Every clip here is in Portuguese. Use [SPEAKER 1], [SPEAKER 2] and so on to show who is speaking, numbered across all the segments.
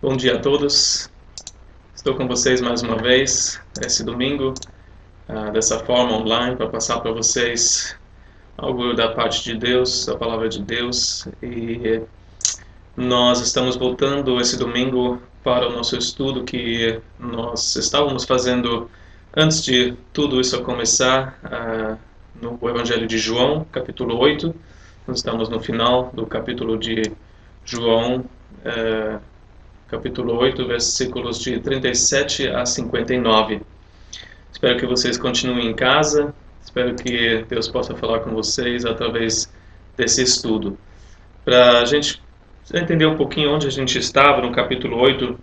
[SPEAKER 1] Bom dia a todos. Estou com vocês mais uma vez esse domingo, uh, dessa forma online, para passar para vocês algo da parte de Deus, da palavra de Deus. E nós estamos voltando esse domingo para o nosso estudo que nós estávamos fazendo antes de tudo isso começar uh, no Evangelho de João, capítulo 8. Nós estamos no final do capítulo de João. Uh, capítulo 8, versículos de 37 a 59. Espero que vocês continuem em casa, espero que Deus possa falar com vocês através desse estudo. Para a gente entender um pouquinho onde a gente estava, no capítulo 8,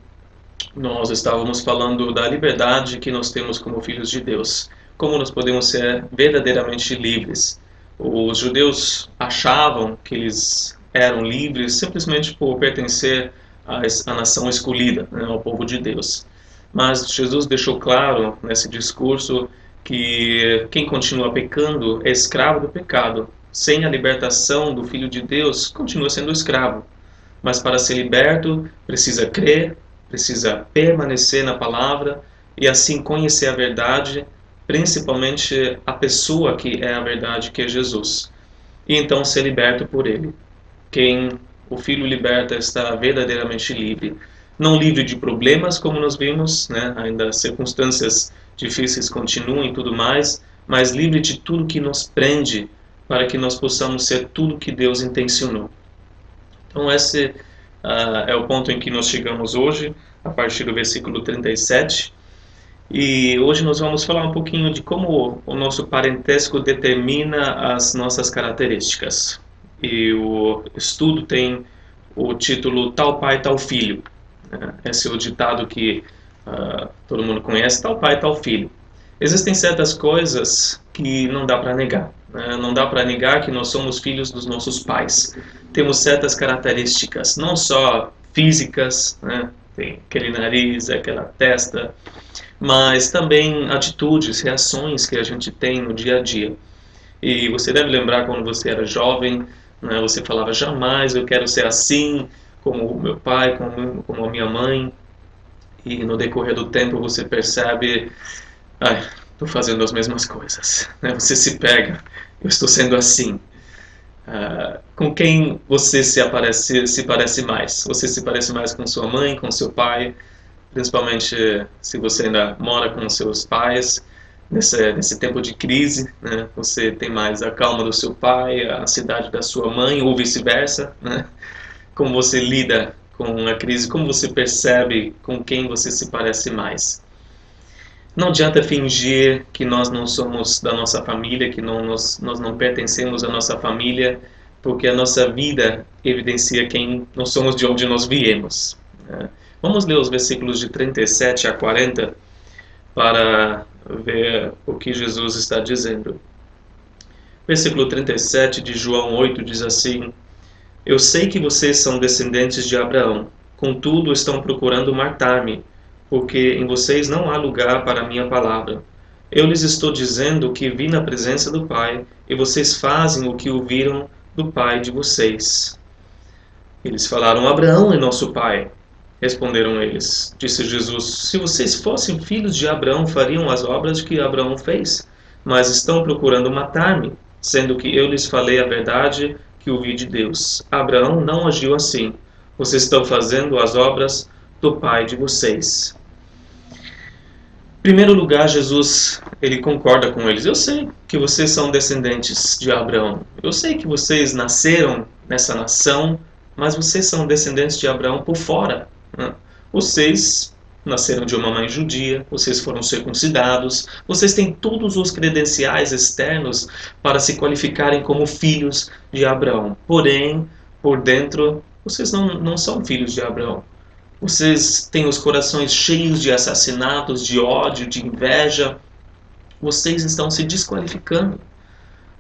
[SPEAKER 1] nós estávamos falando da liberdade que nós temos como filhos de Deus, como nós podemos ser verdadeiramente livres. Os judeus achavam que eles eram livres simplesmente por pertencer a, a nação escolhida, né, povo de Deus. Mas Jesus deixou claro nesse discurso que quem continua pecando é escravo do pecado. Sem a libertação do Filho de Deus, continua sendo escravo. Mas para ser liberto, precisa crer, precisa permanecer na palavra e assim conhecer a verdade, principalmente a pessoa que é a verdade, que é Jesus. E então ser liberto por ele. Quem o Filho liberta está verdadeiramente livre. Não livre de problemas, como nós vimos, né? ainda circunstâncias difíceis continuam e tudo mais, mas livre de tudo que nos prende para que nós possamos ser tudo que Deus intencionou. Então, esse uh, é o ponto em que nós chegamos hoje, a partir do versículo 37. E hoje nós vamos falar um pouquinho de como o nosso parentesco determina as nossas características e o estudo tem o título Tal Pai, Tal Filho. Né? Esse é o ditado que uh, todo mundo conhece, Tal Pai, Tal Filho. Existem certas coisas que não dá para negar. Né? Não dá para negar que nós somos filhos dos nossos pais. Temos certas características, não só físicas, né? tem aquele nariz, aquela testa, mas também atitudes, reações que a gente tem no dia a dia. E você deve lembrar quando você era jovem, né? Você falava, jamais eu quero ser assim, como o meu pai, como, como a minha mãe. E no decorrer do tempo você percebe, ai, estou fazendo as mesmas coisas. Né? Você se pega, eu estou sendo assim. Uh, com quem você se, aparece, se parece mais? Você se parece mais com sua mãe, com seu pai? Principalmente se você ainda mora com seus pais nesse, nesse tempo de crise, né? Você tem mais a calma do seu pai, a cidade da sua mãe, ou vice-versa, né? Como você lida com a crise, como você percebe com quem você se parece mais. Não adianta fingir que nós não somos da nossa família, que não, nós, nós não pertencemos à nossa família, porque a nossa vida evidencia quem nós somos de onde nós viemos. Né? Vamos ler os versículos de 37 a 40 para ver o que Jesus está dizendo. Versículo 37 de João 8 diz assim: Eu sei que vocês são descendentes de Abraão, contudo estão procurando matar-me, porque em vocês não há lugar para a minha palavra. Eu lhes estou dizendo que vi na presença do Pai, e vocês fazem o que ouviram do Pai de vocês. Eles falaram: Abraão é nosso Pai. Responderam eles. Disse Jesus: Se vocês fossem filhos de Abraão, fariam as obras que Abraão fez. Mas estão procurando matar-me, sendo que eu lhes falei a verdade que ouvi de Deus. Abraão não agiu assim. Vocês estão fazendo as obras do pai de vocês. Em primeiro lugar, Jesus ele concorda com eles. Eu sei que vocês são descendentes de Abraão. Eu sei que vocês nasceram nessa nação, mas vocês são descendentes de Abraão por fora. Né? Vocês nasceram de uma mãe judia, vocês foram circuncidados, vocês têm todos os credenciais externos para se qualificarem como filhos de Abraão. Porém, por dentro, vocês não, não são filhos de Abraão. Vocês têm os corações cheios de assassinatos, de ódio, de inveja. Vocês estão se desqualificando.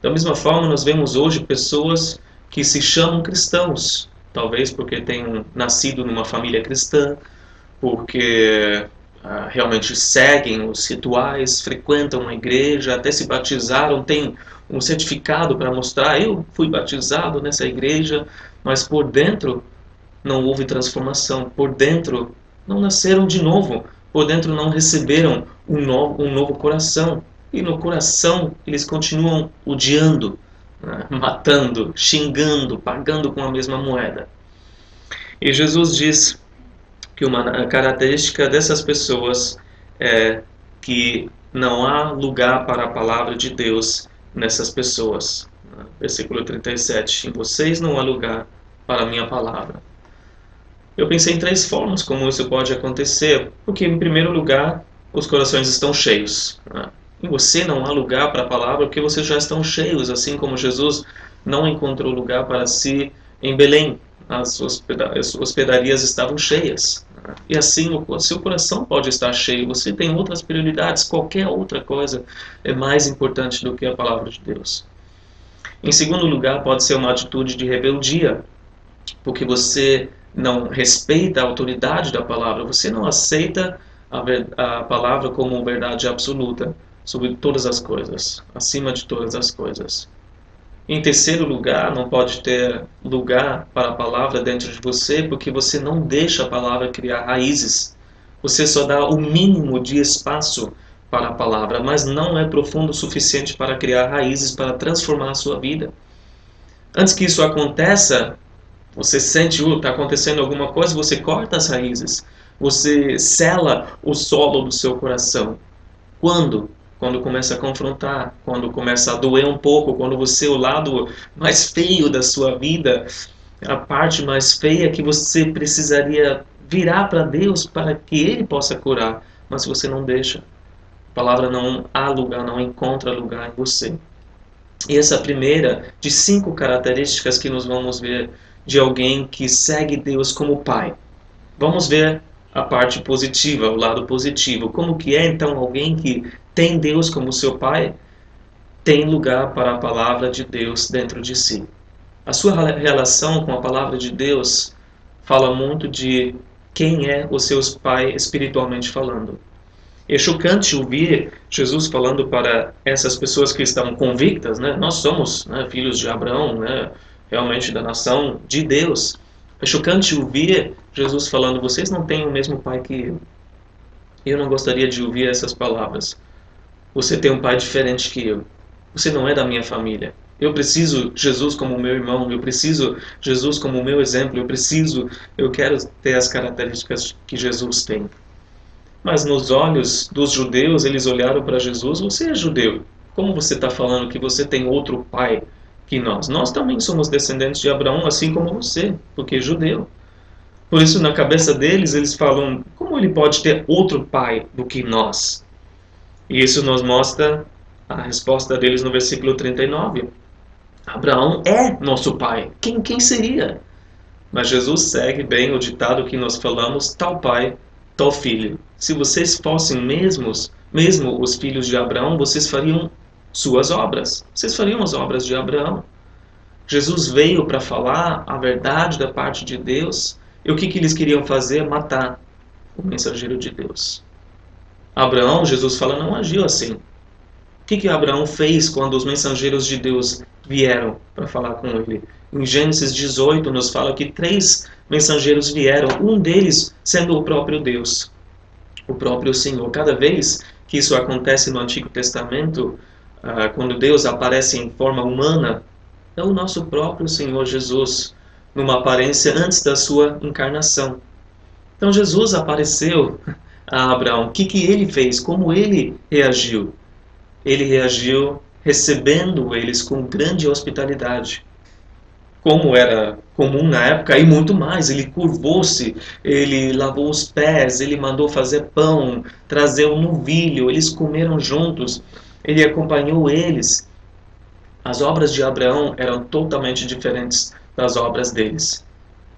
[SPEAKER 1] Da mesma forma, nós vemos hoje pessoas que se chamam cristãos, talvez porque tenham nascido numa família cristã, porque ah, realmente seguem os rituais, frequentam a igreja, até se batizaram, têm um certificado para mostrar: eu fui batizado nessa igreja, mas por dentro não houve transformação. Por dentro, não nasceram de novo. Por dentro, não receberam um um novo coração. E no coração, eles continuam odiando, né? matando, xingando, pagando com a mesma moeda. E Jesus diz que uma característica dessas pessoas é que não há lugar para a palavra de Deus nessas pessoas. Versículo 37. Em vocês não há lugar para a minha palavra. Eu pensei em três formas como isso pode acontecer. Porque, em primeiro lugar, os corações estão cheios. Né? Em você não há lugar para a palavra porque vocês já estão cheios, assim como Jesus não encontrou lugar para si em Belém. As hospedarias estavam cheias. E assim o seu coração pode estar cheio. Você tem outras prioridades. Qualquer outra coisa é mais importante do que a palavra de Deus. Em segundo lugar, pode ser uma atitude de rebeldia, porque você não respeita a autoridade da palavra, você não aceita a, a palavra como verdade absoluta sobre todas as coisas, acima de todas as coisas. Em terceiro lugar, não pode ter lugar para a palavra dentro de você porque você não deixa a palavra criar raízes. Você só dá o mínimo de espaço para a palavra, mas não é profundo o suficiente para criar raízes para transformar a sua vida. Antes que isso aconteça, você sente, uh, está acontecendo alguma coisa, você corta as raízes. Você sela o solo do seu coração. Quando? Quando começa a confrontar, quando começa a doer um pouco, quando você, o lado mais feio da sua vida, a parte mais feia que você precisaria virar para Deus para que Ele possa curar, mas você não deixa palavra não há lugar, não encontra lugar em você. E essa primeira de cinco características que nós vamos ver de alguém que segue Deus como Pai. Vamos ver a parte positiva, o lado positivo. Como que é então alguém que tem Deus como seu Pai? Tem lugar para a palavra de Deus dentro de si. A sua relação com a palavra de Deus fala muito de quem é o seu pai espiritualmente falando. É chocante ouvir Jesus falando para essas pessoas que estão convictas, né? Nós somos né, filhos de Abraão, né? Realmente da nação de Deus. É chocante ouvir Jesus falando: vocês não têm o mesmo pai que eu. Eu não gostaria de ouvir essas palavras. Você tem um pai diferente que eu. Você não é da minha família. Eu preciso Jesus como meu irmão, eu preciso Jesus como meu exemplo, eu preciso, eu quero ter as características que Jesus tem. Mas nos olhos dos judeus, eles olharam para Jesus: Você é judeu. Como você está falando que você tem outro pai que nós? Nós também somos descendentes de Abraão, assim como você, porque é judeu. Por isso, na cabeça deles, eles falam: Como ele pode ter outro pai do que nós? E isso nos mostra a resposta deles no versículo 39. Abraão é nosso pai. Quem, quem seria? Mas Jesus segue bem o ditado que nós falamos: tal pai tal filho. Se vocês fossem mesmos, mesmo os filhos de Abraão, vocês fariam suas obras. Vocês fariam as obras de Abraão. Jesus veio para falar a verdade da parte de Deus. E o que, que eles queriam fazer? Matar o mensageiro de Deus. Abraão, Jesus fala, não agiu assim. O que, que Abraão fez quando os mensageiros de Deus vieram para falar com ele? Em Gênesis 18 nos fala que três mensageiros vieram, um deles sendo o próprio Deus, o próprio Senhor. Cada vez que isso acontece no Antigo Testamento, ah, quando Deus aparece em forma humana, é o nosso próprio Senhor Jesus, numa aparência antes da sua encarnação. Então Jesus apareceu a Abraão. O que, que ele fez? Como ele reagiu? Ele reagiu recebendo eles com grande hospitalidade como era comum na época, e muito mais. Ele curvou-se, ele lavou os pés, ele mandou fazer pão, trazer um novilho, eles comeram juntos, ele acompanhou eles. As obras de Abraão eram totalmente diferentes das obras deles.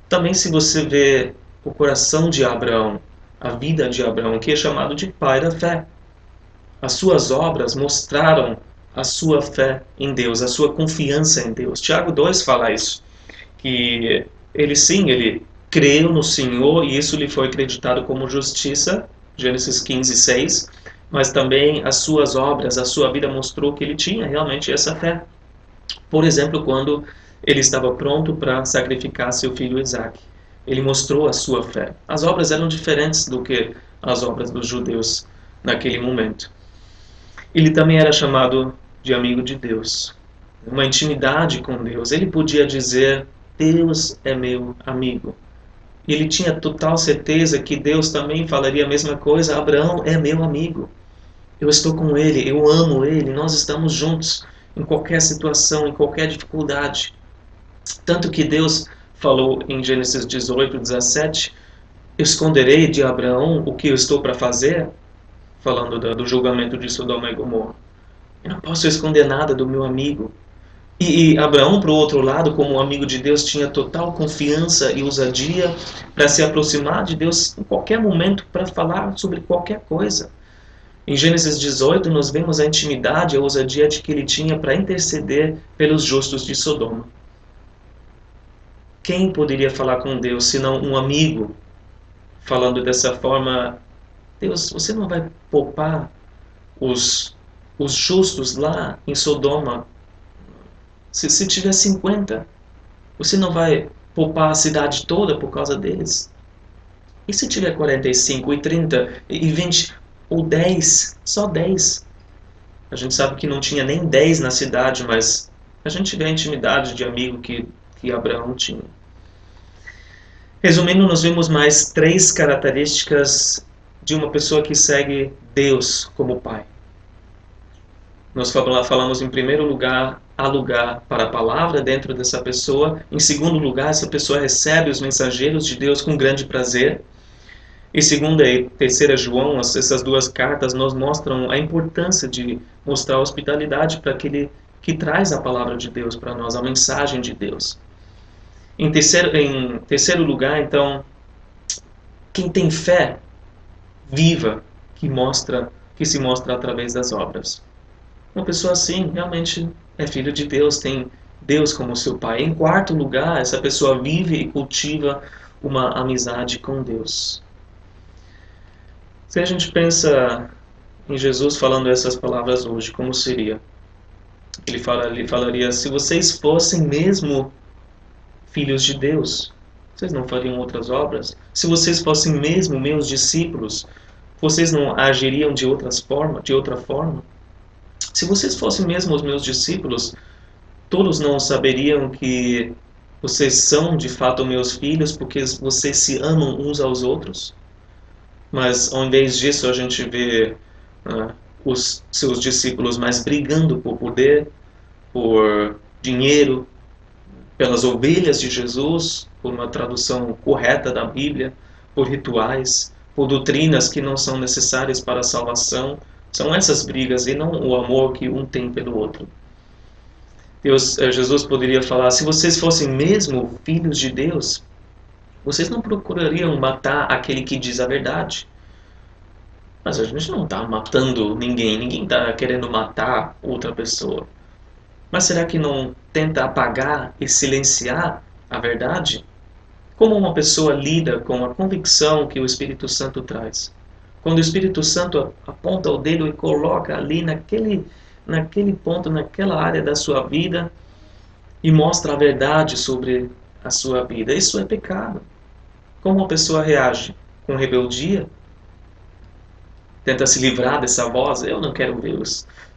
[SPEAKER 1] Também, se você vê o coração de Abraão, a vida de Abraão, que é chamado de pai da fé, as suas obras mostraram a sua fé em Deus, a sua confiança em Deus. Tiago 2 fala isso, que ele sim, ele creu no Senhor e isso lhe foi acreditado como justiça, Gênesis 15, 6, mas também as suas obras, a sua vida mostrou que ele tinha realmente essa fé. Por exemplo, quando ele estava pronto para sacrificar seu filho Isaac. Ele mostrou a sua fé. As obras eram diferentes do que as obras dos judeus naquele momento. Ele também era chamado de amigo de Deus. Uma intimidade com Deus. Ele podia dizer: Deus é meu amigo. Ele tinha total certeza que Deus também falaria a mesma coisa: Abraão é meu amigo. Eu estou com ele, eu amo ele, nós estamos juntos em qualquer situação, em qualquer dificuldade. Tanto que Deus falou em Gênesis 18, 17: Esconderei de Abraão o que eu estou para fazer? Falando do, julgamento de Sodoma e Gomorra. Eu não posso esconder nada do meu amigo. E, e Abraão, por outro lado, como amigo de Deus, tinha total confiança e ousadia para se aproximar de Deus em qualquer momento para falar sobre qualquer coisa. Em Gênesis 18, nós vemos a intimidade, a ousadia de que ele tinha para interceder pelos justos de Sodoma. Quem poderia falar com Deus senão um amigo falando dessa forma? Deus, você não vai poupar os, os justos lá em Sodoma? Se, se tiver 50, você não vai poupar a cidade toda por causa deles? E se tiver 45 e 30 e 20? ou 10, só 10. A gente sabe que não tinha nem 10 na cidade, mas a gente vê a intimidade de amigo que, que Abraão tinha. Resumindo, nós vemos mais três características de uma pessoa que segue Deus como Pai. Nós falamos em primeiro lugar, há lugar para a palavra dentro dessa pessoa. Em segundo lugar, essa pessoa recebe os mensageiros de Deus com grande prazer. E segunda e terceira João, essas duas cartas nos mostram a importância de mostrar hospitalidade para aquele que traz a palavra de Deus para nós, a mensagem de Deus. Em terceiro, em terceiro lugar, então, quem tem fé viva que mostra, que se mostra através das obras. Uma pessoa assim realmente é filho de Deus, tem Deus como seu pai. Em quarto lugar, essa pessoa vive e cultiva uma amizade com Deus. Se a gente pensa em Jesus falando essas palavras hoje, como seria? Ele, fala, ele falaria: se vocês fossem mesmo filhos de Deus, vocês não fariam outras obras? Se vocês fossem mesmo meus discípulos, vocês não agiriam de outras forma, de outra forma? Se vocês fossem mesmo os meus discípulos, todos não saberiam que vocês são de fato meus filhos porque vocês se amam uns aos outros? mas ao invés disso a gente vê uh, os seus discípulos mais brigando por poder, por dinheiro, pelas ovelhas de Jesus, por uma tradução correta da Bíblia, por rituais, por doutrinas que não são necessárias para a salvação. São essas brigas e não o amor que um tem pelo outro. Deus, eh, Jesus poderia falar: se vocês fossem mesmo filhos de Deus, vocês não procurariam matar aquele que diz a verdade. Mas a gente não está matando ninguém, ninguém está querendo matar outra pessoa. Mas será que não tenta apagar e silenciar a verdade? Como uma pessoa lida com a convicção que o Espírito Santo traz? Quando o Espírito Santo aponta o dedo e coloca ali naquele, naquele ponto, naquela área da sua vida e mostra a verdade sobre a sua vida, isso é pecado. Como uma pessoa reage? Com rebeldia? Tenta se livrar dessa voz? Eu não quero ver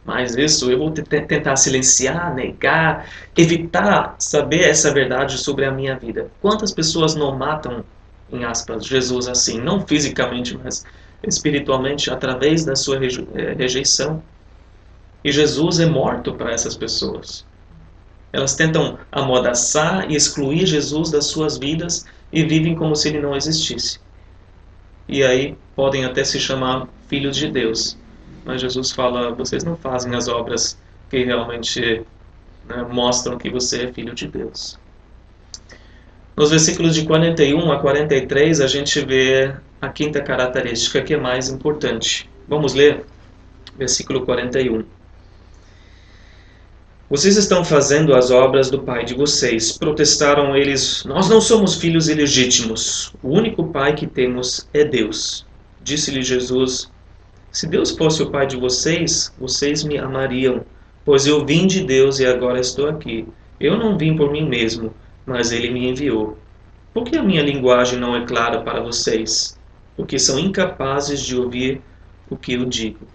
[SPEAKER 1] mais isso. Eu vou tentar silenciar, negar, evitar saber essa verdade sobre a minha vida. Quantas pessoas não matam, em aspas, Jesus assim? Não fisicamente, mas espiritualmente, através da sua eh, rejeição. E Jesus é morto para essas pessoas. Elas tentam amordaçar e excluir Jesus das suas vidas e vivem como se ele não existisse. E aí podem até se chamar filhos de Deus. Mas Jesus fala: vocês não fazem as obras que realmente né, mostram que você é filho de Deus. Nos versículos de 41 a 43, a gente vê a quinta característica que é mais importante. Vamos ler? Versículo 41. Vocês estão fazendo as obras do pai de vocês. Protestaram eles: Nós não somos filhos ilegítimos. O único pai que temos é Deus. Disse-lhe Jesus: Se Deus fosse o pai de vocês, vocês me amariam, pois eu vim de Deus e agora estou aqui. Eu não vim por mim mesmo, mas ele me enviou. Por que a minha linguagem não é clara para vocês? Porque são incapazes de ouvir o que eu digo.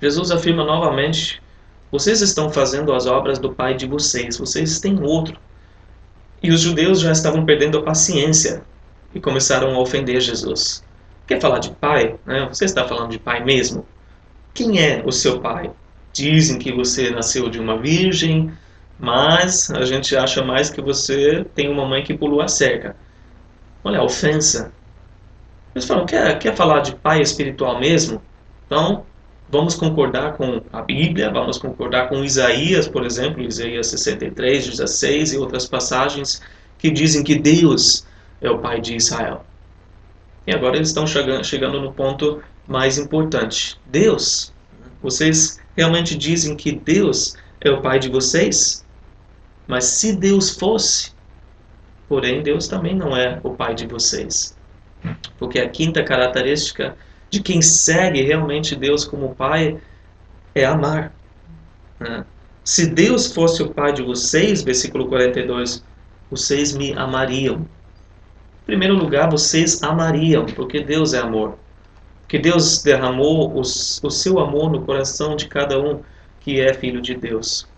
[SPEAKER 1] Jesus afirma novamente: vocês estão fazendo as obras do Pai de vocês, vocês têm outro. E os judeus já estavam perdendo a paciência e começaram a ofender Jesus. Quer falar de pai? Né? Você está falando de pai mesmo? Quem é o seu pai? Dizem que você nasceu de uma virgem, mas a gente acha mais que você tem uma mãe que pulou a cerca. Olha a ofensa. Eles falam, quer, quer falar de pai espiritual mesmo? Então, vamos concordar com a Bíblia, vamos concordar com Isaías, por exemplo, Isaías 63, 16 e outras passagens que dizem que Deus é o pai de Israel. E agora eles estão chegando, chegando no ponto mais importante. Deus, vocês realmente dizem que Deus é o pai de vocês? Mas se Deus fosse, porém Deus também não é o pai de vocês. Porque a quinta característica de quem segue realmente Deus como pai é amar. Né? Se Deus fosse o pai de vocês, versículo 42, vocês me amariam primeiro lugar, vocês amariam, porque Deus é amor. Que Deus derramou os, o seu amor no coração de cada um que é filho de Deus.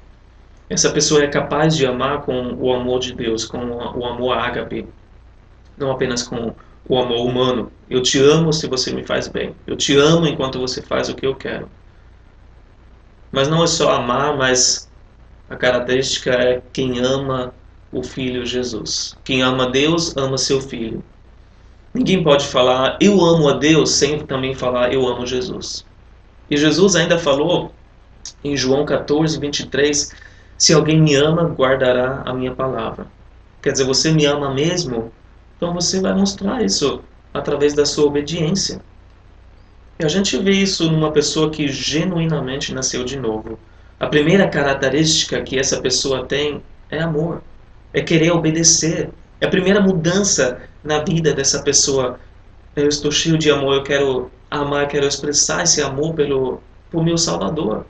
[SPEAKER 1] Essa pessoa é capaz de amar com o amor de Deus, com o amor ágape, não apenas com o amor humano. Eu te amo se você me faz bem. Eu te amo enquanto você faz o que eu quero. Mas não é só amar, mas a característica é quem ama o Filho Jesus. Quem ama Deus, ama seu Filho. Ninguém pode falar eu amo a Deus sem também falar eu amo Jesus. E Jesus ainda falou em João 14, 23: Se alguém me ama, guardará a minha palavra. Quer dizer, você me ama mesmo? Então você vai mostrar isso através da sua obediência. E a gente vê isso numa pessoa que genuinamente nasceu de novo. A primeira característica que essa pessoa tem é amor é querer obedecer. É a primeira mudança na vida dessa pessoa. Eu estou cheio de amor, eu quero amar, quero expressar esse amor pelo por meu Salvador.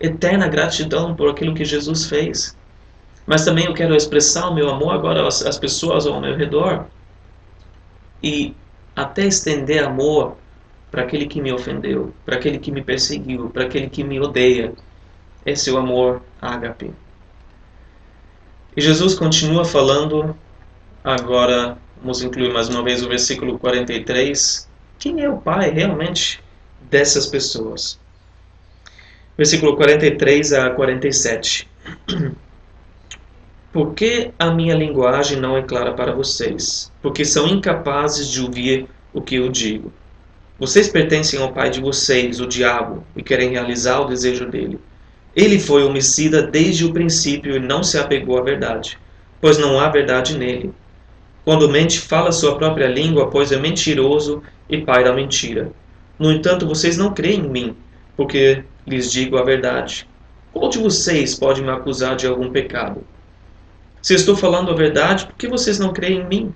[SPEAKER 1] Eterna gratidão por aquilo que Jesus fez. Mas também eu quero expressar o meu amor agora às, às pessoas ao meu redor. E até estender amor para aquele que me ofendeu, para aquele que me perseguiu, para aquele que me odeia. Esse é o amor ágape. E Jesus continua falando, agora vamos incluir mais uma vez o versículo 43. Quem é o Pai realmente dessas pessoas? Versículo 43 a 47. Por que a minha linguagem não é clara para vocês? Porque são incapazes de ouvir o que eu digo. Vocês pertencem ao pai de vocês, o diabo, e querem realizar o desejo dele. Ele foi homicida desde o princípio e não se apegou à verdade, pois não há verdade nele. Quando mente, fala sua própria língua, pois é mentiroso e pai da mentira. No entanto, vocês não creem em mim, porque lhes digo a verdade. Qual de vocês pode me acusar de algum pecado? Se estou falando a verdade, por que vocês não creem em mim?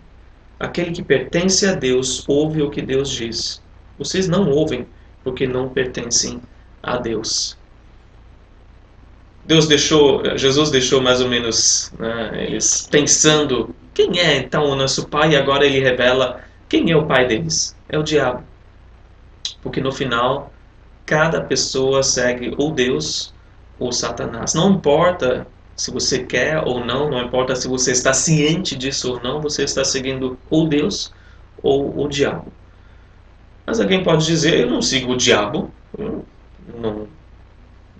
[SPEAKER 1] Aquele que pertence a Deus ouve o que Deus diz. Vocês não ouvem, porque não pertencem a Deus. Deus deixou, Jesus deixou mais ou menos né, eles pensando quem é então o nosso pai e agora ele revela quem é o pai deles. É o diabo. Porque no final cada pessoa segue ou Deus ou Satanás. Não importa se você quer ou não, não importa se você está ciente disso ou não, você está seguindo ou Deus ou o diabo. Mas alguém pode dizer, eu não sigo o diabo, eu não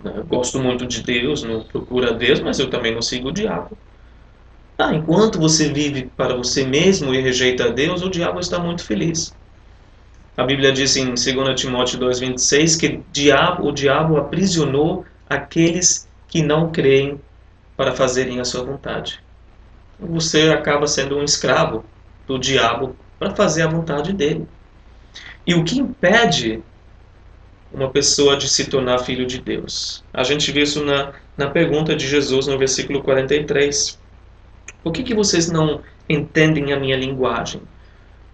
[SPEAKER 1] eu gosto muito de Deus, não procuro Deus, mas eu também não sigo o diabo. Ah, enquanto você vive para você mesmo e rejeita Deus, o diabo está muito feliz. A Bíblia diz em 2 Timóteo 2,26 que diabo, o diabo aprisionou aqueles que não creem para fazerem a sua vontade. Você acaba sendo um escravo do diabo para fazer a vontade dele. E o que impede uma pessoa de se tornar filho de Deus. A gente vê isso na, na pergunta de Jesus no versículo 43. Por que, que vocês não entendem a minha linguagem?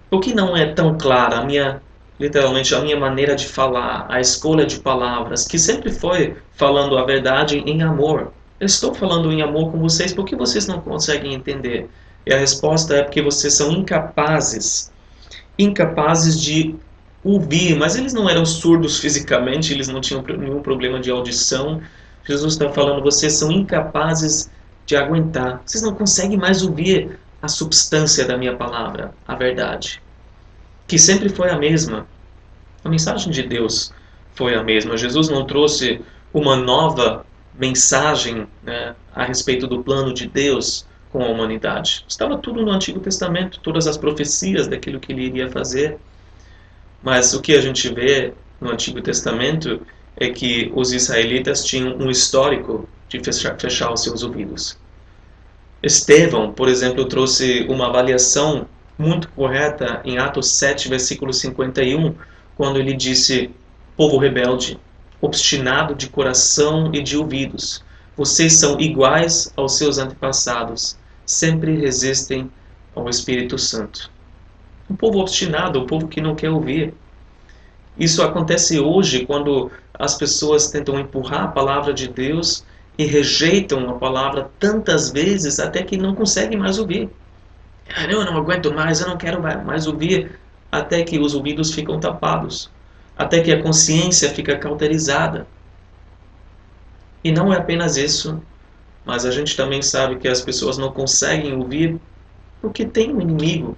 [SPEAKER 1] Por que não é tão clara a minha, literalmente, a minha maneira de falar, a escolha de palavras, que sempre foi falando a verdade em amor? Eu estou falando em amor com vocês, por que vocês não conseguem entender? E a resposta é porque vocês são incapazes, incapazes de ouvir, mas eles não eram surdos fisicamente, eles não tinham nenhum problema de audição. Jesus está falando, vocês são incapazes de aguentar. Vocês não conseguem mais ouvir a substância da minha palavra, a verdade, que sempre foi a mesma. A mensagem de Deus foi a mesma. Jesus não trouxe uma nova mensagem né, a respeito do plano de Deus com a humanidade. Estava tudo no Antigo Testamento, todas as profecias daquilo que ele iria fazer. Mas o que a gente vê no Antigo Testamento é que os israelitas tinham um histórico de fechar, fechar os seus ouvidos. Estevão, por exemplo, trouxe uma avaliação muito correta em Atos 7, versículo 51, quando ele disse: Povo rebelde, obstinado de coração e de ouvidos, vocês são iguais aos seus antepassados, sempre resistem ao Espírito Santo. O povo obstinado, o povo que não quer ouvir. Isso acontece hoje quando as pessoas tentam empurrar a palavra de Deus e rejeitam a palavra tantas vezes até que não conseguem mais ouvir. Eu não aguento mais, eu não quero mais ouvir, até que os ouvidos ficam tapados, até que a consciência fica cauterizada. E não é apenas isso, mas a gente também sabe que as pessoas não conseguem ouvir porque tem um inimigo,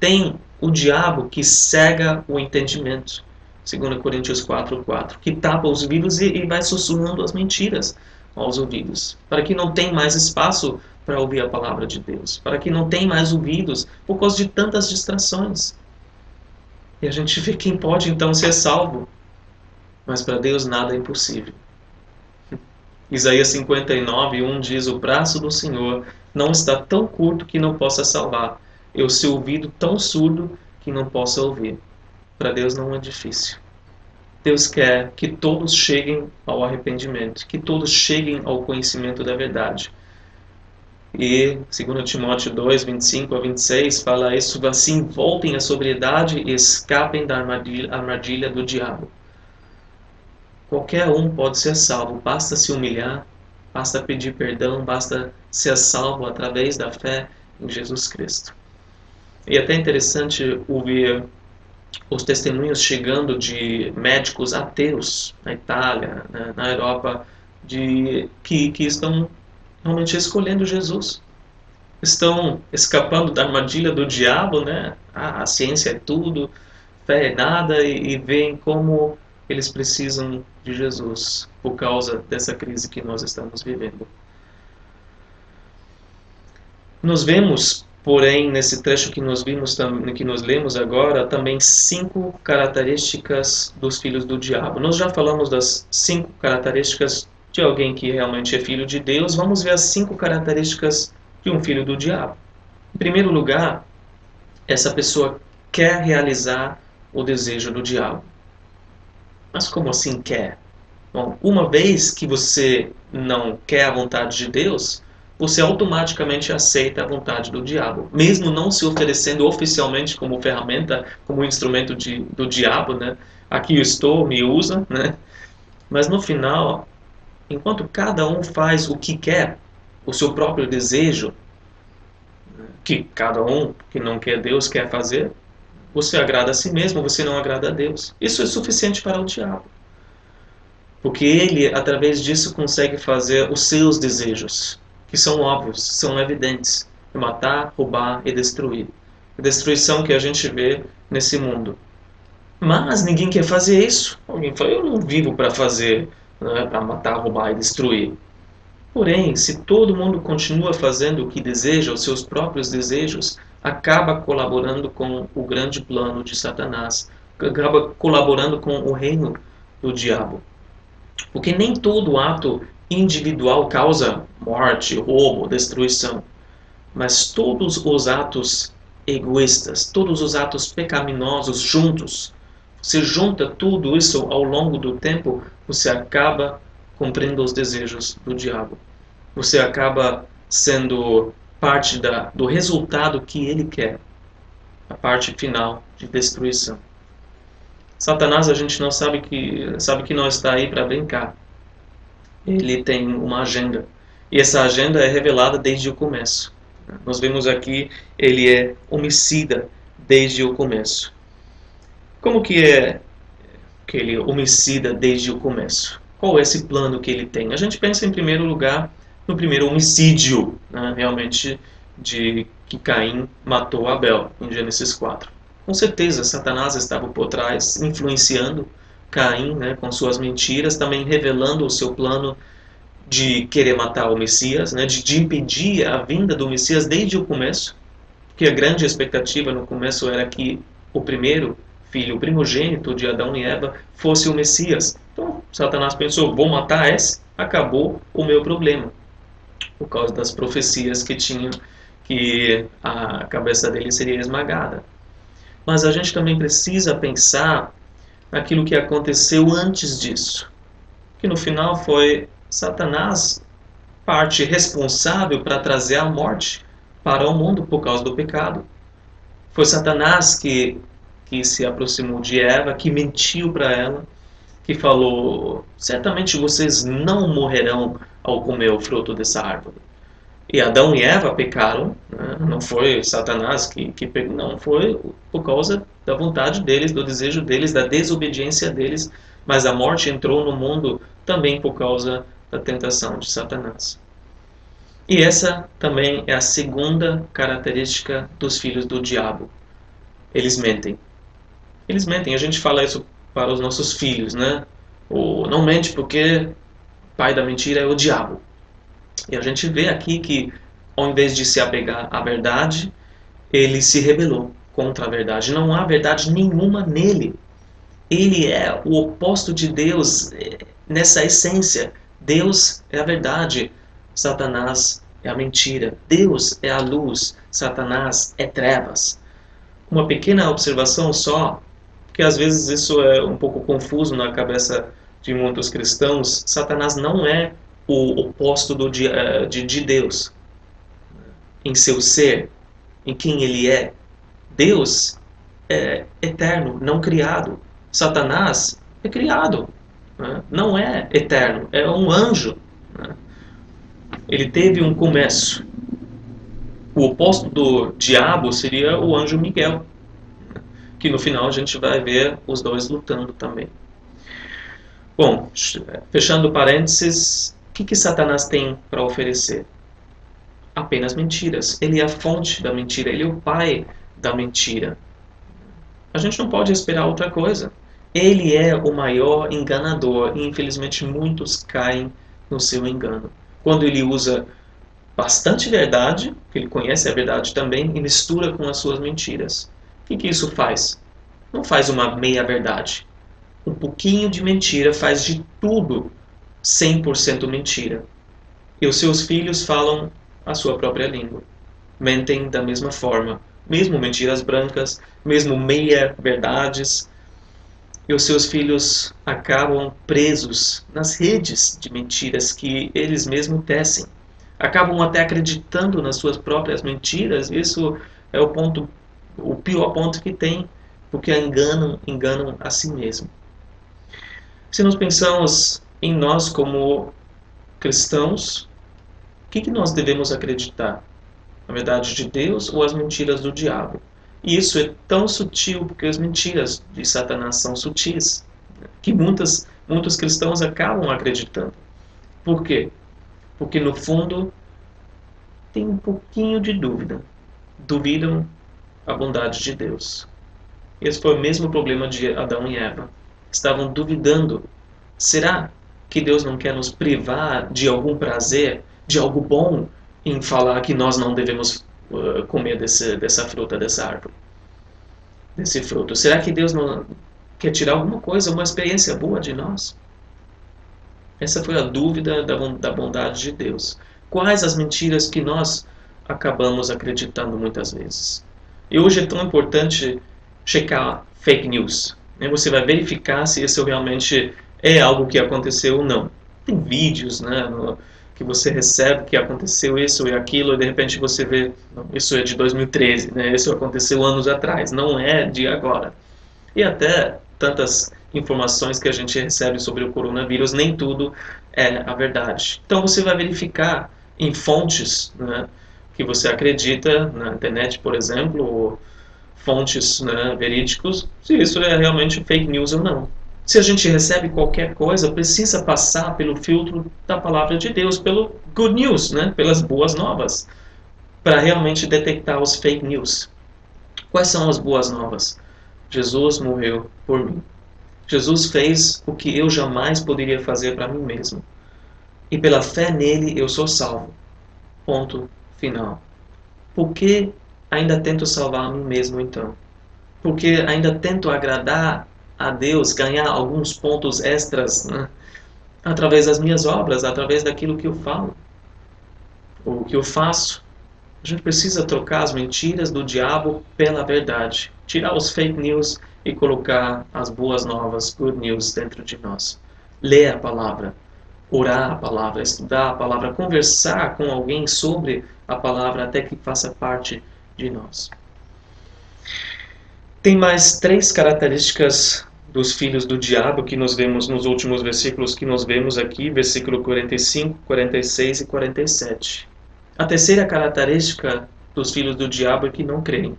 [SPEAKER 1] tem o diabo que cega o entendimento. 2 Coríntios 4, 4, que tapa os ouvidos e, e vai sussurrando as mentiras aos ouvidos, para que não tenha mais espaço para ouvir a palavra de Deus, para que não tenha mais ouvidos por causa de tantas distrações. E a gente vê quem pode então ser salvo, mas para Deus nada é impossível. Isaías 59, 1 diz: O braço do Senhor não está tão curto que não possa salvar, e o seu ouvido tão surdo que não possa ouvir. Para Deus não é difícil. Deus quer que todos cheguem ao arrependimento, que todos cheguem ao conhecimento da verdade. E, segundo Timóteo 2, 25 a 26, fala isso, assim voltem à sobriedade e escapem da armadilha, armadilha do diabo. Qualquer um pode ser salvo, basta se humilhar, basta pedir perdão, basta ser salvo através da fé em Jesus Cristo. E é até interessante ouvir os testemunhos chegando de médicos ateus na Itália, né, na Europa, de que, que estão realmente escolhendo Jesus. Estão escapando da armadilha do diabo, né? A ciência é tudo, fé é nada, e, e veem como eles precisam de Jesus por causa dessa crise que nós estamos vivendo. Nos vemos Porém, nesse trecho que nós vimos, que nós lemos agora, também cinco características dos filhos do diabo. Nós já falamos das cinco características de alguém que realmente é filho de Deus. Vamos ver as cinco características de um filho do diabo. Em primeiro lugar, essa pessoa quer realizar o desejo do diabo. Mas como assim quer? Bom, uma vez que você não quer a vontade de Deus, você automaticamente aceita a vontade do diabo, mesmo não se oferecendo oficialmente como ferramenta, como instrumento de, do diabo, né? Aqui eu estou, me usa, né? Mas no final, enquanto cada um faz o que quer, o seu próprio desejo, que cada um que não quer Deus quer fazer, você agrada a si mesmo, você não agrada a Deus. Isso é suficiente para o diabo. Porque ele, através disso, consegue fazer os seus desejos que são óbvios, são evidentes, de matar, roubar e destruir. A destruição que a gente vê nesse mundo. Mas ninguém quer fazer isso. Alguém fala, eu não vivo para fazer, né, para matar, roubar e destruir. Porém, se todo mundo continua fazendo o que deseja, os seus próprios desejos, acaba colaborando com o grande plano de Satanás, acaba colaborando com o reino do diabo. Porque nem todo ato individual causa morte, roubo, destruição. Mas todos os atos egoístas, todos os atos pecaminosos juntos, você junta tudo isso ao longo do tempo, você acaba cumprindo os desejos do diabo. Você acaba sendo parte da, do resultado que ele quer, a parte final de destruição. Satanás a gente não sabe que sabe que não está aí para brincar ele tem uma agenda. E essa agenda é revelada desde o começo. Nós vemos aqui, ele é homicida desde o começo. Como que é que ele é homicida desde o começo? Qual é esse plano que ele tem? A gente pensa em primeiro lugar no primeiro homicídio, né, realmente, de que Caim matou Abel, em Gênesis 4. Com certeza, Satanás estava por trás, influenciando Caim né, com suas mentiras, também revelando o seu plano de querer matar o Messias, né, de, de impedir a vinda do Messias desde o começo, que a grande expectativa no começo era que o primeiro filho, o primogênito de Adão e Eva, fosse o Messias. Então, Satanás pensou: vou matar esse, acabou o meu problema. Por causa das profecias que tinham que a cabeça dele seria esmagada. Mas a gente também precisa pensar naquilo que aconteceu antes disso, que no final foi Satanás parte responsável para trazer a morte para o mundo por causa do pecado. Foi Satanás que, que se aproximou de Eva, que mentiu para ela, que falou: certamente vocês não morrerão ao comer o fruto dessa árvore. E Adão e Eva pecaram, né? não foi Satanás que, que pecou, não, foi por causa da vontade deles, do desejo deles, da desobediência deles, mas a morte entrou no mundo também por causa da tentação de Satanás. E essa também é a segunda característica dos filhos do diabo. Eles mentem. Eles mentem. A gente fala isso para os nossos filhos, né? O não mente porque pai da mentira é o diabo. E a gente vê aqui que, ao invés de se apegar à verdade, ele se rebelou contra a verdade. Não há verdade nenhuma nele. Ele é o oposto de Deus é, nessa essência. Deus é a verdade, Satanás é a mentira. Deus é a luz, Satanás é trevas. Uma pequena observação só, que às vezes isso é um pouco confuso na cabeça de muitos cristãos. Satanás não é o oposto do, de, eh, de, de Deus em seu ser, em quem ele é. Deus é eterno, não criado. Satanás é criado, né? não é eterno, é um anjo. Né? Ele teve um começo. O oposto do diabo seria o anjo Miguel, que no final a gente vai ver os dois lutando também. Bom, fechando parênteses, que, que Satanás tem para oferecer? Apenas mentiras. Ele é a fonte da mentira, ele é o pai da mentira. A gente não pode esperar outra coisa. Ele é o maior enganador e infelizmente muitos caem no seu engano. Quando ele usa bastante verdade, que ele conhece a verdade também, e mistura com as suas mentiras. O que, que isso faz? Não faz uma meia verdade. Um pouquinho de mentira faz de tudo 100% mentira. E os seus filhos falam a sua própria língua. Mentem da mesma forma, mesmo mentiras brancas, mesmo meia-verdades. E os seus filhos acabam presos nas redes de mentiras que eles mesmos tecem. Acabam até acreditando nas suas próprias mentiras. Isso é o ponto, o pior ponto que tem, porque enganam, enganam a si mesmo. Se nós pensamos em nós como cristãos, o que, que nós devemos acreditar? A verdade de Deus ou as mentiras do diabo? E isso é tão sutil, porque as mentiras de Satanás são sutis, que muitas, muitos cristãos acabam acreditando. Por quê? Porque no fundo tem um pouquinho de dúvida. Duvidam a bondade de Deus. Esse foi o mesmo problema de Adão e Eva. Estavam duvidando. Será que Deus não quer nos privar de algum prazer, de algo bom, em falar que nós não devemos uh, comer desse, dessa fruta, dessa árvore, desse fruto? Será que Deus não quer tirar alguma coisa, uma experiência boa de nós? Essa foi a dúvida da, da bondade de Deus. Quais as mentiras que nós acabamos acreditando muitas vezes? E hoje é tão importante checar fake news. Né? Você vai verificar se isso realmente é algo que aconteceu ou não. Tem vídeos, né, no, que você recebe que aconteceu isso e aquilo, e de repente você vê, não, isso é de 2013, né, isso aconteceu anos atrás, não é de agora. E até tantas informações que a gente recebe sobre o coronavírus, nem tudo é a verdade. Então você vai verificar em fontes né, que você acredita na internet, por exemplo, ou fontes né, verídicos, se isso é realmente fake news ou não. Se a gente recebe qualquer coisa, precisa passar pelo filtro da palavra de Deus, pelo good news, né, pelas boas novas, para realmente detectar os fake news. Quais são as boas novas? Jesus morreu por mim. Jesus fez o que eu jamais poderia fazer para mim mesmo. E pela fé nele eu sou salvo. Ponto final. Por que ainda tento salvar a mim mesmo então? Porque ainda tento agradar a Deus, ganhar alguns pontos extras né? através das minhas obras, através daquilo que eu falo, ou que eu faço. A gente precisa trocar as mentiras do diabo pela verdade, tirar os fake news e colocar as boas novas, good news, dentro de nós. Ler a palavra, orar a palavra, estudar a palavra, conversar com alguém sobre a palavra até que faça parte de nós. Tem mais três características dos filhos do diabo que nós vemos nos últimos versículos que nós vemos aqui, versículo 45, 46 e 47. A terceira característica dos filhos do diabo é que não creem,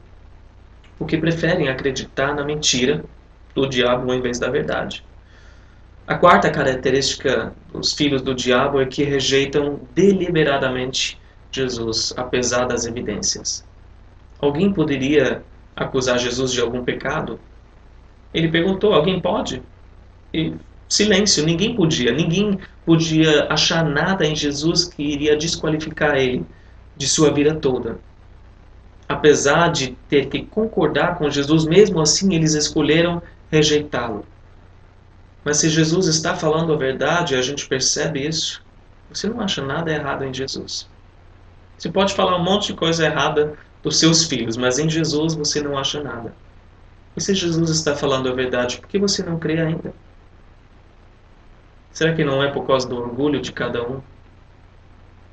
[SPEAKER 1] porque preferem acreditar na mentira do diabo em vez da verdade. A quarta característica dos filhos do diabo é que rejeitam deliberadamente Jesus, apesar das evidências. Alguém poderia acusar Jesus de algum pecado? Ele perguntou: alguém pode? E silêncio, ninguém podia. Ninguém podia achar nada em Jesus que iria desqualificar ele de sua vida toda. Apesar de ter que concordar com Jesus, mesmo assim eles escolheram rejeitá-lo. Mas se Jesus está falando a verdade, a gente percebe isso, você não acha nada errado em Jesus. Você pode falar um monte de coisa errada dos seus filhos, mas em Jesus você não acha nada. E se Jesus está falando a verdade, por que você não crê ainda? Será que não é por causa do orgulho de cada um?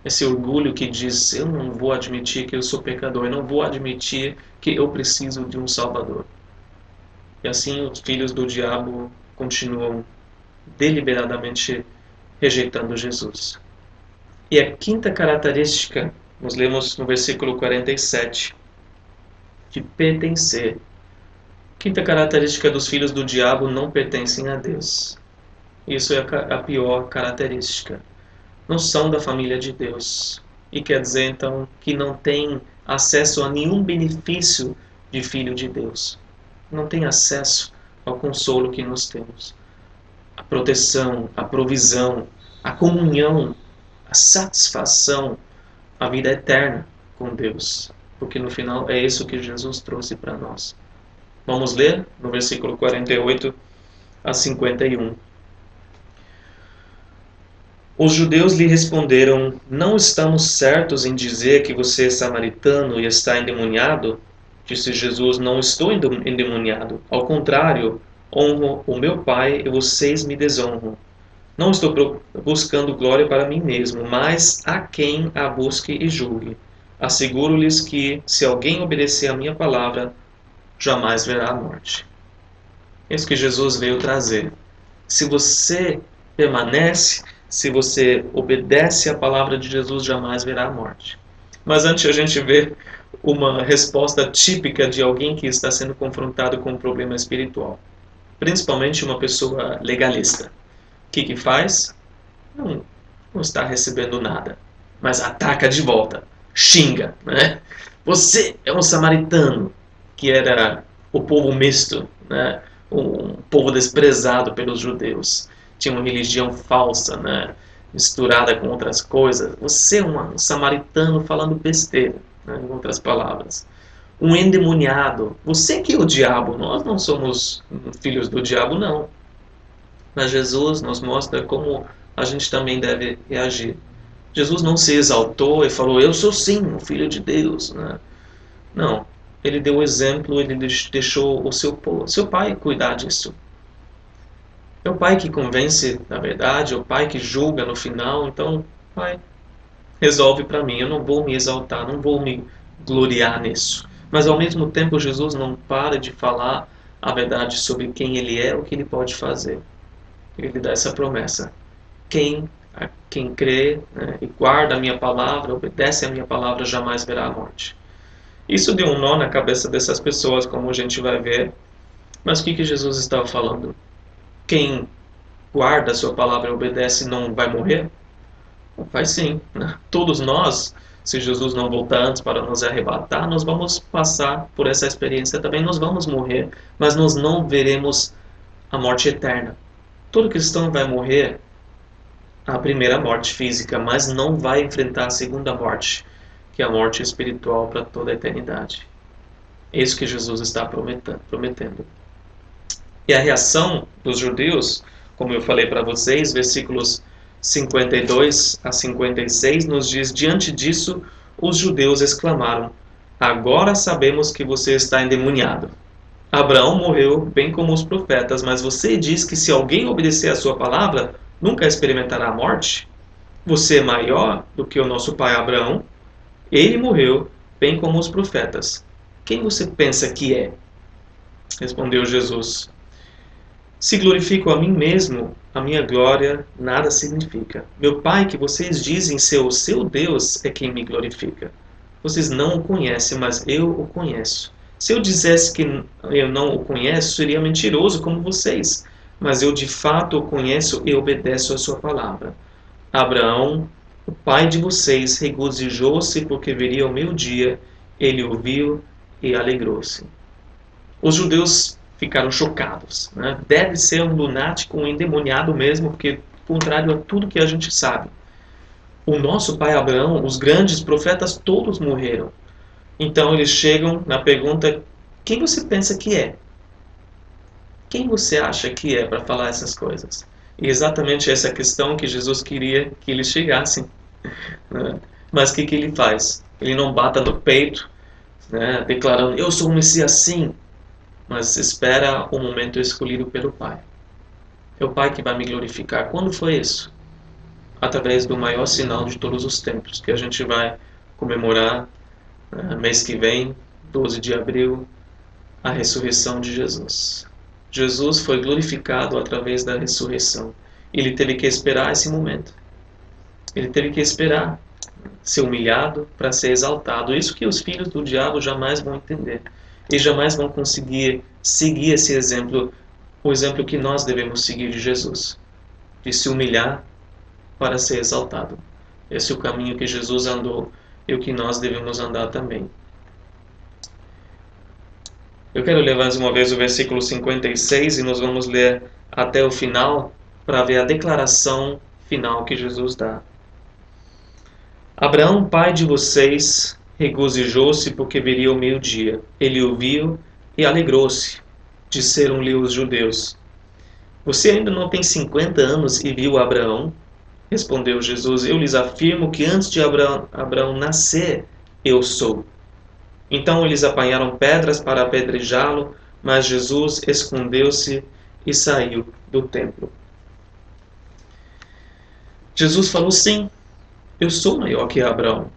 [SPEAKER 1] Esse orgulho que diz: Eu não vou admitir que eu sou pecador, eu não vou admitir que eu preciso de um Salvador. E assim os filhos do diabo continuam deliberadamente rejeitando Jesus. E a quinta característica, nós lemos no versículo 47, de pertencer Quinta característica dos filhos do diabo não pertencem a Deus. Isso é a pior característica. Não são da família de Deus. E quer dizer então que não tem acesso a nenhum benefício de filho de Deus. Não tem acesso ao consolo que nós temos. A proteção, a provisão, a comunhão, a satisfação, a vida eterna com Deus. Porque no final é isso que Jesus trouxe para nós. Vamos ler no versículo 48 a 51. Os judeus lhe responderam: Não estamos certos em dizer que você é samaritano e está endemoniado? Disse Jesus: Não estou endemoniado. Ao contrário, honro o meu Pai e vocês me desonram. Não estou buscando glória para mim mesmo, mas a quem a busque e julgue. Asseguro-lhes que, se alguém obedecer a minha palavra, jamais verá a morte. É isso que Jesus veio trazer. Se você permanece, se você obedece à palavra de Jesus, jamais verá a morte. Mas antes a gente vê uma resposta típica de alguém que está sendo confrontado com um problema espiritual. Principalmente uma pessoa legalista. O que, que faz? Não, não está recebendo nada, mas ataca de volta, xinga. Né? Você é um samaritano, que era o povo misto, né? um povo desprezado pelos judeus. Tinha uma religião falsa, né? misturada com outras coisas. Você é um samaritano falando besteira, né? em outras palavras. Um endemoniado. Você que é o diabo. Nós não somos filhos do diabo, não. Mas Jesus nos mostra como a gente também deve reagir. Jesus não se exaltou e falou, eu sou sim o filho de Deus. Né? Não, ele deu o exemplo, ele deixou o seu, seu pai cuidar disso. É o pai que convence, na verdade, é o pai que julga no final. Então, pai, resolve para mim. Eu não vou me exaltar, não vou me gloriar nisso. Mas ao mesmo tempo, Jesus não para de falar a verdade sobre quem ele é, o que ele pode fazer. Ele dá essa promessa: quem quem crê né, e guarda a minha palavra, obedece a minha palavra, jamais verá a morte. Isso deu um nó na cabeça dessas pessoas, como a gente vai ver. Mas o que, que Jesus estava falando? Quem guarda a sua palavra e obedece não vai morrer? Vai sim. Né? Todos nós, se Jesus não voltar antes para nos arrebatar, nós vamos passar por essa experiência também. Nós vamos morrer, mas nós não veremos a morte eterna. Todo cristão vai morrer a primeira morte física, mas não vai enfrentar a segunda morte, que a morte espiritual para toda a eternidade. É isso que Jesus está prometendo. E a reação dos judeus, como eu falei para vocês, versículos 52 a 56 nos diz: Diante disso, os judeus exclamaram: Agora sabemos que você está endemoniado. Abraão morreu bem como os profetas, mas você diz que se alguém obedecer a sua palavra, nunca experimentará a morte? Você é maior do que o nosso pai Abraão? Ele morreu bem como os profetas. Quem você pensa que é? Respondeu Jesus: Se glorifico a mim mesmo, a minha glória nada significa. Meu Pai, que vocês dizem ser o seu Deus, é quem me glorifica. Vocês não o conhecem, mas eu o conheço. Se eu dissesse que eu não o conheço, seria mentiroso como vocês. Mas eu de fato o conheço e obedeço a sua palavra. Abraão, o pai de vocês, regozijou-se porque veria o meu dia. Ele ouviu e alegrou-se. Os judeus ficaram chocados. Né? Deve ser um lunático, um endemoniado mesmo, porque contrário a tudo que a gente sabe. O nosso pai Abraão, os grandes profetas, todos morreram. Então eles chegam na pergunta: quem você pensa que é? Quem você acha que é para falar essas coisas? E exatamente essa questão que Jesus queria que eles chegassem. Né? Mas o que, que ele faz? Ele não bata no peito, né, declarando: Eu sou um Messias sim, mas espera o momento escolhido pelo Pai. É o Pai que vai me glorificar. Quando foi isso? Através do maior sinal de todos os tempos, que a gente vai comemorar né, mês que vem, 12 de abril, a ressurreição de Jesus. Jesus foi glorificado através da ressurreição. Ele teve que esperar esse momento. Ele teve que esperar ser humilhado para ser exaltado. Isso que os filhos do diabo jamais vão entender e jamais vão conseguir seguir esse exemplo, o exemplo que nós devemos seguir de Jesus, de se humilhar para ser exaltado. Esse é o caminho que Jesus andou e o que nós devemos andar também. Eu quero ler mais uma vez o versículo 56 e nós vamos ler até o final para ver a declaração final que Jesus dá. Abraão, pai de vocês, regozijou-se porque viria o meio-dia. Ele ouviu e alegrou-se, disseram-lhe os judeus. Você ainda não tem cinquenta anos e viu Abraão? Respondeu Jesus: Eu lhes afirmo que antes de Abraão, Abraão nascer, eu sou. Então eles apanharam pedras para apedrejá-lo, mas Jesus escondeu-se e saiu do templo. Jesus falou: Sim, eu sou maior que Abraão.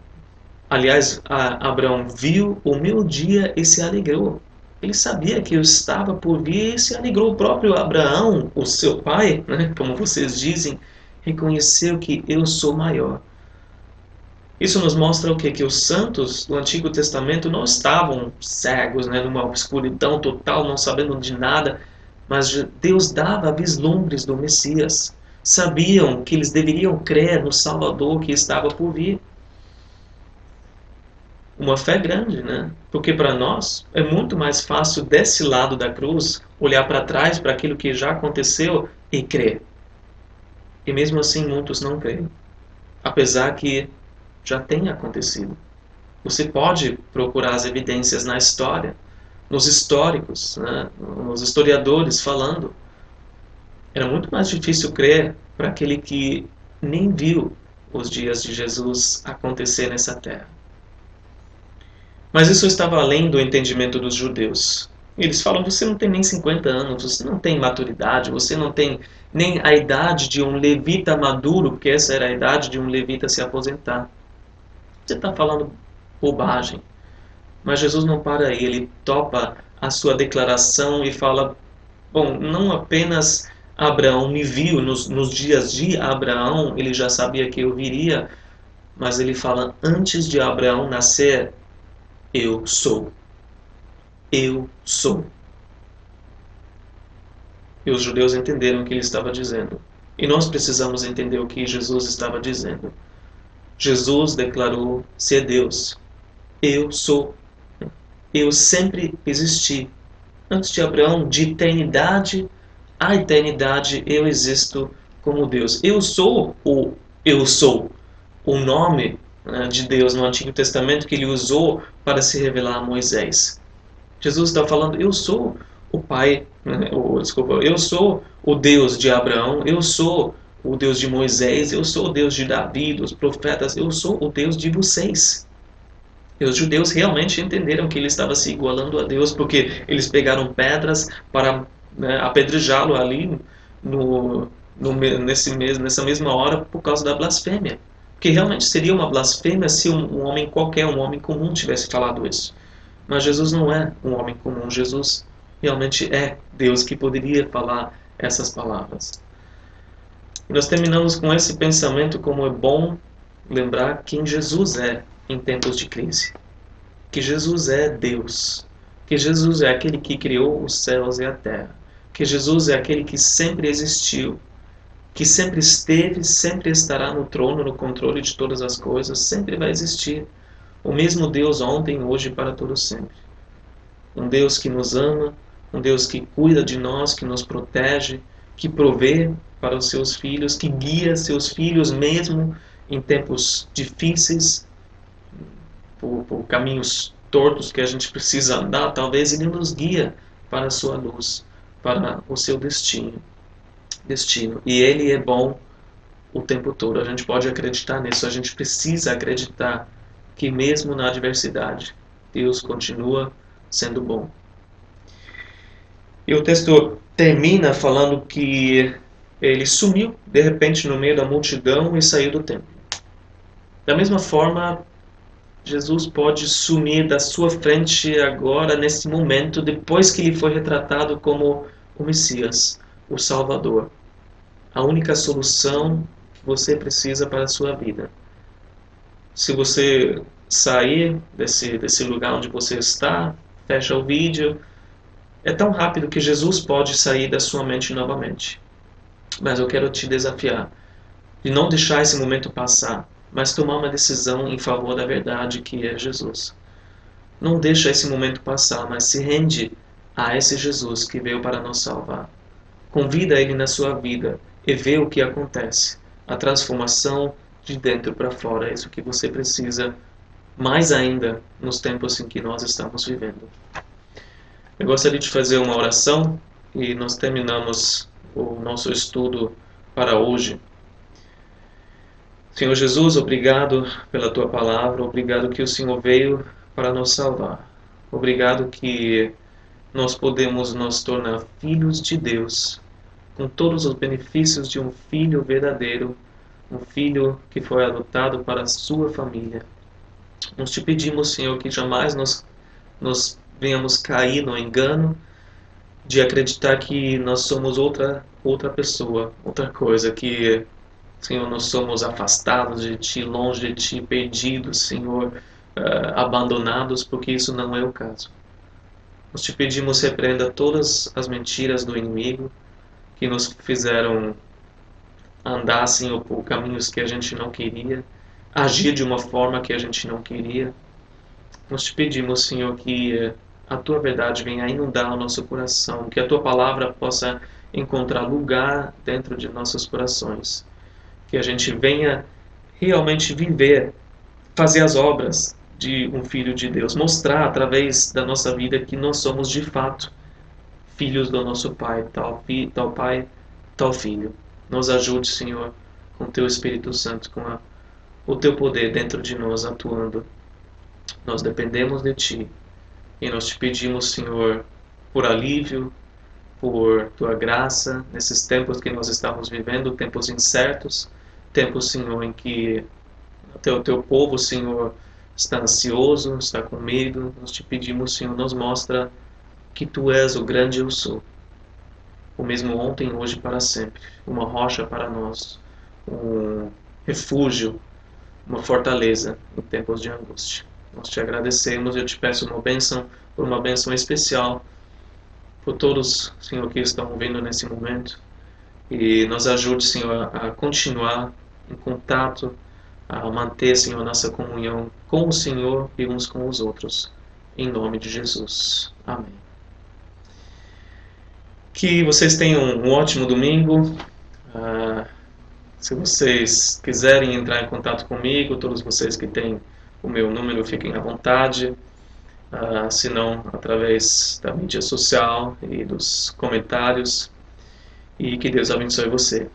[SPEAKER 1] Aliás, Abraão viu o meu dia e se alegrou. Ele sabia que eu estava por vir e se alegrou. O próprio Abraão, o seu pai, né, como vocês dizem, reconheceu que eu sou maior. Isso nos mostra o que? Que os santos do Antigo Testamento não estavam cegos, né, numa escuridão total, não sabendo de nada, mas Deus dava vislumbres do Messias. Sabiam que eles deveriam crer no Salvador que estava por vir uma fé grande, né? Porque para nós é muito mais fácil desse lado da cruz olhar para trás para aquilo que já aconteceu e crer. E mesmo assim muitos não creem, apesar que já tenha acontecido. Você pode procurar as evidências na história, nos históricos, né? nos historiadores falando. Era muito mais difícil crer para aquele que nem viu os dias de Jesus acontecer nessa terra. Mas isso estava além do entendimento dos judeus. Eles falam: você não tem nem 50 anos, você não tem maturidade, você não tem nem a idade de um levita maduro, porque essa era a idade de um levita se aposentar. Você está falando bobagem. Mas Jesus não para aí, ele topa a sua declaração e fala: bom, não apenas Abraão me viu, nos, nos dias de Abraão, ele já sabia que eu viria, mas ele fala: antes de Abraão nascer, eu sou. Eu sou. E os judeus entenderam o que ele estava dizendo. E nós precisamos entender o que Jesus estava dizendo. Jesus declarou ser Deus. Eu sou. Eu sempre existi. Antes de Abraão, de eternidade a eternidade, eu existo como Deus. Eu sou o eu sou. O nome né, de Deus no Antigo Testamento que ele usou para se revelar a Moisés. Jesus está falando, eu sou o Pai, né, desculpa, eu sou o Deus de Abraão, eu sou o Deus de Moisés, eu sou o Deus de Davi, dos profetas, eu sou o Deus de vocês. E os judeus realmente entenderam que ele estava se igualando a Deus, porque eles pegaram pedras para né, apedrejá-lo ali no, no, nesse mes, nessa mesma hora por causa da blasfêmia. Porque realmente seria uma blasfêmia se um, um homem qualquer, um homem comum, tivesse falado isso. Mas Jesus não é um homem comum. Jesus realmente é Deus que poderia falar essas palavras. E nós terminamos com esse pensamento como é bom lembrar quem Jesus é em tempos de crise. Que Jesus é Deus. Que Jesus é aquele que criou os céus e a terra. Que Jesus é aquele que sempre existiu que sempre esteve, sempre estará no trono, no controle de todas as coisas, sempre vai existir. O mesmo Deus ontem, hoje e para todo sempre. Um Deus que nos ama, um Deus que cuida de nós, que nos protege, que provê para os seus filhos, que guia seus filhos mesmo em tempos difíceis, por, por caminhos tortos que a gente precisa andar, talvez ele nos guia para a sua luz, para o seu destino destino. E ele é bom o tempo todo. A gente pode acreditar nisso, a gente precisa acreditar que mesmo na adversidade, Deus continua sendo bom. E o texto termina falando que ele sumiu de repente no meio da multidão e saiu do templo. Da mesma forma, Jesus pode sumir da sua frente agora, nesse momento, depois que ele foi retratado como o Messias o Salvador. A única solução que você precisa para a sua vida. Se você sair desse, desse lugar onde você está, fecha o vídeo, é tão rápido que Jesus pode sair da sua mente novamente. Mas eu quero te desafiar de não deixar esse momento passar, mas tomar uma decisão em favor da verdade que é Jesus. Não deixa esse momento passar, mas se rende a esse Jesus que veio para nos salvar. Convida ele na sua vida e vê o que acontece. A transformação de dentro para fora é isso que você precisa, mais ainda nos tempos em que nós estamos vivendo. Eu gostaria de fazer uma oração e nós terminamos o nosso estudo para hoje. Senhor Jesus, obrigado pela tua palavra, obrigado que o Senhor veio para nos salvar. Obrigado que nós podemos nos tornar filhos de Deus, com todos os benefícios de um filho verdadeiro, um filho que foi adotado para a sua família. Nós te pedimos, Senhor, que jamais nós, nós venhamos cair no engano de acreditar que nós somos outra, outra pessoa, outra coisa, que, Senhor, nós somos afastados de Ti, longe de Ti, perdidos, Senhor, uh, abandonados, porque isso não é o caso. Nós te pedimos, repreenda todas as mentiras do inimigo que nos fizeram andar assim por caminhos que a gente não queria, agir de uma forma que a gente não queria. Nós te pedimos, Senhor, que a tua verdade venha inundar o nosso coração, que a tua palavra possa encontrar lugar dentro de nossos corações, que a gente venha realmente viver, fazer as obras de um filho de Deus, mostrar através da nossa vida que nós somos de fato filhos do nosso Pai, tal, tal Pai, tal Filho. Nos ajude, Senhor, com teu Espírito Santo, com a, o teu poder dentro de nós atuando. Nós dependemos de ti e nós te pedimos, Senhor, por alívio, por tua graça nesses tempos que nós estamos vivendo, tempos incertos, tempos, Senhor, em que o teu, povo, Senhor, está ansioso, está com medo, nós te pedimos, Senhor, nos mostra que tu és o grande eu sou, o mesmo ontem, hoje para sempre. Uma rocha para nós, um refúgio, uma fortaleza em tempos de angústia. Nós te agradecemos e eu te peço uma bênção, por uma bênção especial por todos, Senhor, que estão ouvindo nesse momento. E nos ajude, Senhor, a continuar em contato, a manter, Senhor, nossa comunhão com o Senhor e uns com os outros. Em nome de Jesus. Amém. Que vocês tenham um ótimo domingo. Uh, se vocês quiserem entrar em contato comigo, todos vocês que têm o meu número, fiquem à vontade. Uh, se não, através da mídia social e dos comentários. E que Deus abençoe você.